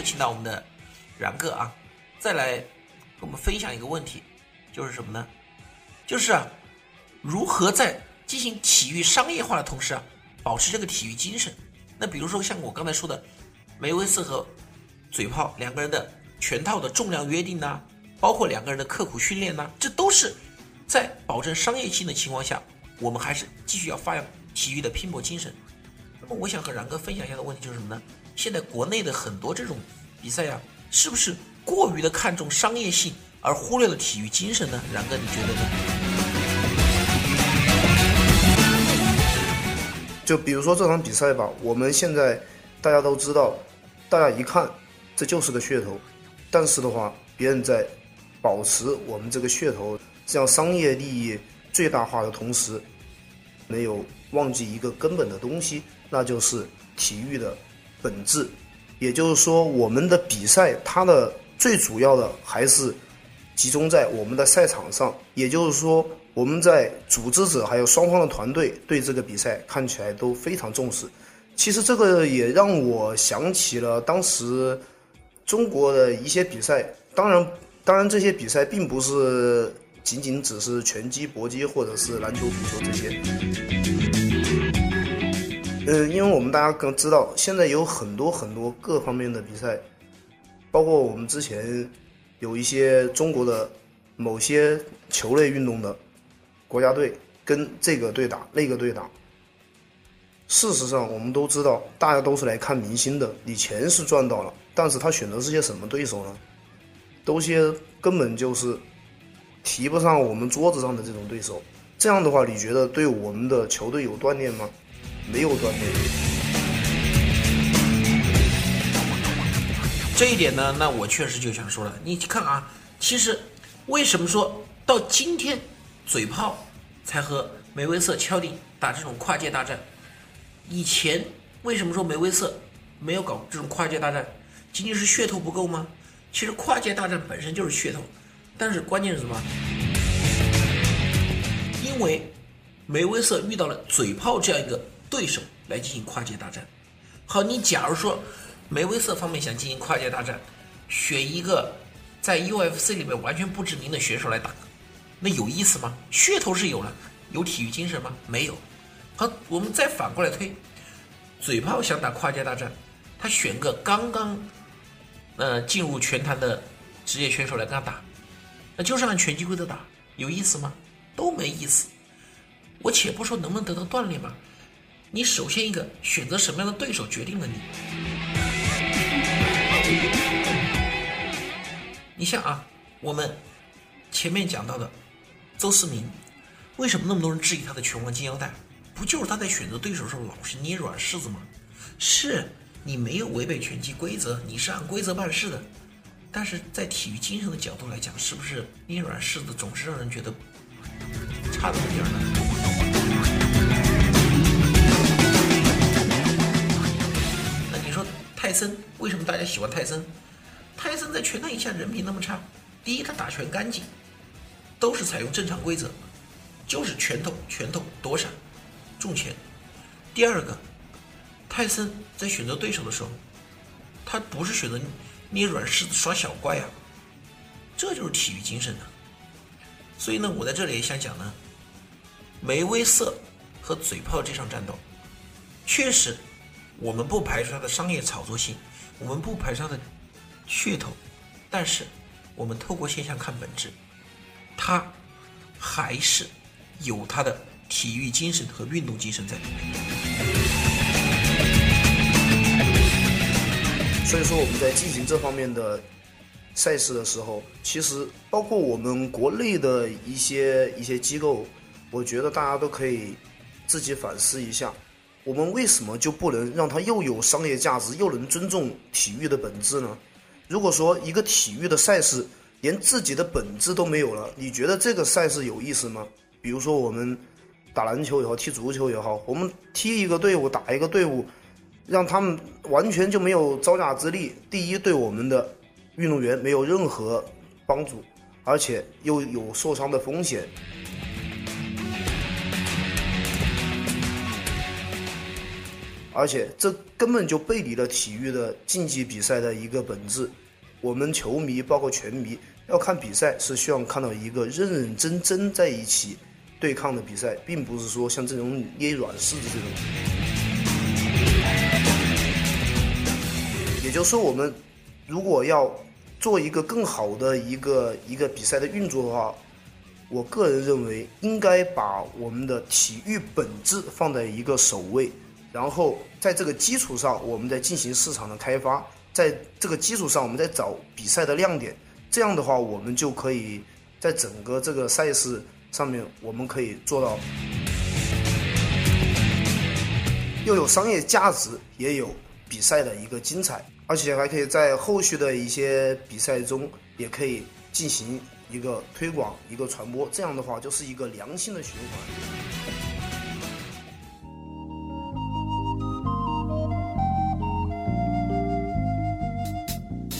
有请到我们的然哥啊，再来跟我们分享一个问题，就是什么呢？就是啊，如何在进行体育商业化的同时啊，保持这个体育精神？那比如说像我刚才说的，梅威瑟和嘴炮两个人的全套的重量约定呐，包括两个人的刻苦训练呐，这都是在保证商业性的情况下，我们还是继续要发扬体育的拼搏精神。那么我想和然哥分享一下的问题就是什么呢？现在国内的很多这种比赛呀，是不是过于的看重商业性，而忽略了体育精神呢？然哥，你觉得呢？就比如说这场比赛吧，我们现在大家都知道，大家一看这就是个噱头，但是的话，别人在保持我们这个噱头，这样商业利益最大化的同时，没有忘记一个根本的东西，那就是体育的。本质，也就是说，我们的比赛它的最主要的还是集中在我们的赛场上。也就是说，我们在组织者还有双方的团队对这个比赛看起来都非常重视。其实这个也让我想起了当时中国的一些比赛。当然，当然这些比赛并不是仅仅只是拳击、搏击或者是篮球、足球这些。呃，因为我们大家更知道，现在有很多很多各方面的比赛，包括我们之前有一些中国的某些球类运动的国家队跟这个队打，那个队打。事实上，我们都知道，大家都是来看明星的，你钱是赚到了，但是他选择是些什么对手呢？都些根本就是提不上我们桌子上的这种对手。这样的话，你觉得对我们的球队有锻炼吗？没有锻炼。这一点呢，那我确实就想说了。你看啊，其实为什么说到今天嘴炮才和梅威瑟敲定打这种跨界大战？以前为什么说梅威瑟没有搞这种跨界大战？仅仅是噱头不够吗？其实跨界大战本身就是噱头，但是关键是什么？因为梅威瑟遇到了嘴炮这样一个。对手来进行跨界大战，好，你假如说梅威瑟方面想进行跨界大战，选一个在 UFC 里面完全不知名的选手来打，那有意思吗？噱头是有了，有体育精神吗？没有。好，我们再反过来推，嘴炮想打跨界大战，他选个刚刚呃进入拳坛的职业选手来跟他打，那就是按拳击规则打，有意思吗？都没意思。我且不说能不能得到锻炼嘛。你首先一个选择什么样的对手，决定了你。你像啊，我们前面讲到的邹市明，为什么那么多人质疑他的拳王金腰带？不就是他在选择对手时候老是捏软柿子吗？是你没有违背拳击规则，你是按规则办事的。但是在体育精神的角度来讲，是不是捏软柿子总是让人觉得差那么点儿呢？泰森为什么大家喜欢泰森？泰森在拳坛一下人品那么差。第一，他打拳干净，都是采用正常规则，就是拳头拳头躲闪，重拳。第二个，泰森在选择对手的时候，他不是选择捏软柿子耍小怪呀，这就是体育精神呢。所以呢，我在这里也想讲呢，梅威瑟和嘴炮这场战斗，确实。我们不排除它的商业炒作性，我们不排除它的噱头，但是我们透过现象看本质，它还是有它的体育精神和运动精神在里面。所以说我们在进行这方面的赛事的时候，其实包括我们国内的一些一些机构，我觉得大家都可以自己反思一下，我们为什么就不能让它又有商业价值，又能尊重体育的本质呢？如果说一个体育的赛事连自己的本质都没有了，你觉得这个赛事有意思吗？比如说我们打篮球也好，踢足球也好，我们踢一个队伍，打一个队伍，让他们完全就没有招架之力。第一，对我们的运动员没有任何帮助，而且又有受伤的风险。而且这根本就背离了体育的竞技比赛的一个本质。我们球迷包括拳迷要看比赛，是希望看到一个认认真真在一起对抗的比赛，并不是说像这种捏软柿子这种。也就是说，我们如果要做一个更好的一个一个比赛的运作的话，我个人认为应该把我们的体育本质放在一个首位。然后在这个基础上，我们再进行市场的开发，在这个基础上，我们再找比赛的亮点。这样的话，我们就可以在整个这个赛事上面，我们可以做到又有商业价值，也有比赛的一个精彩，而且还可以在后续的一些比赛中，也可以进行一个推广、一个传播。这样的话，就是一个良性的循环。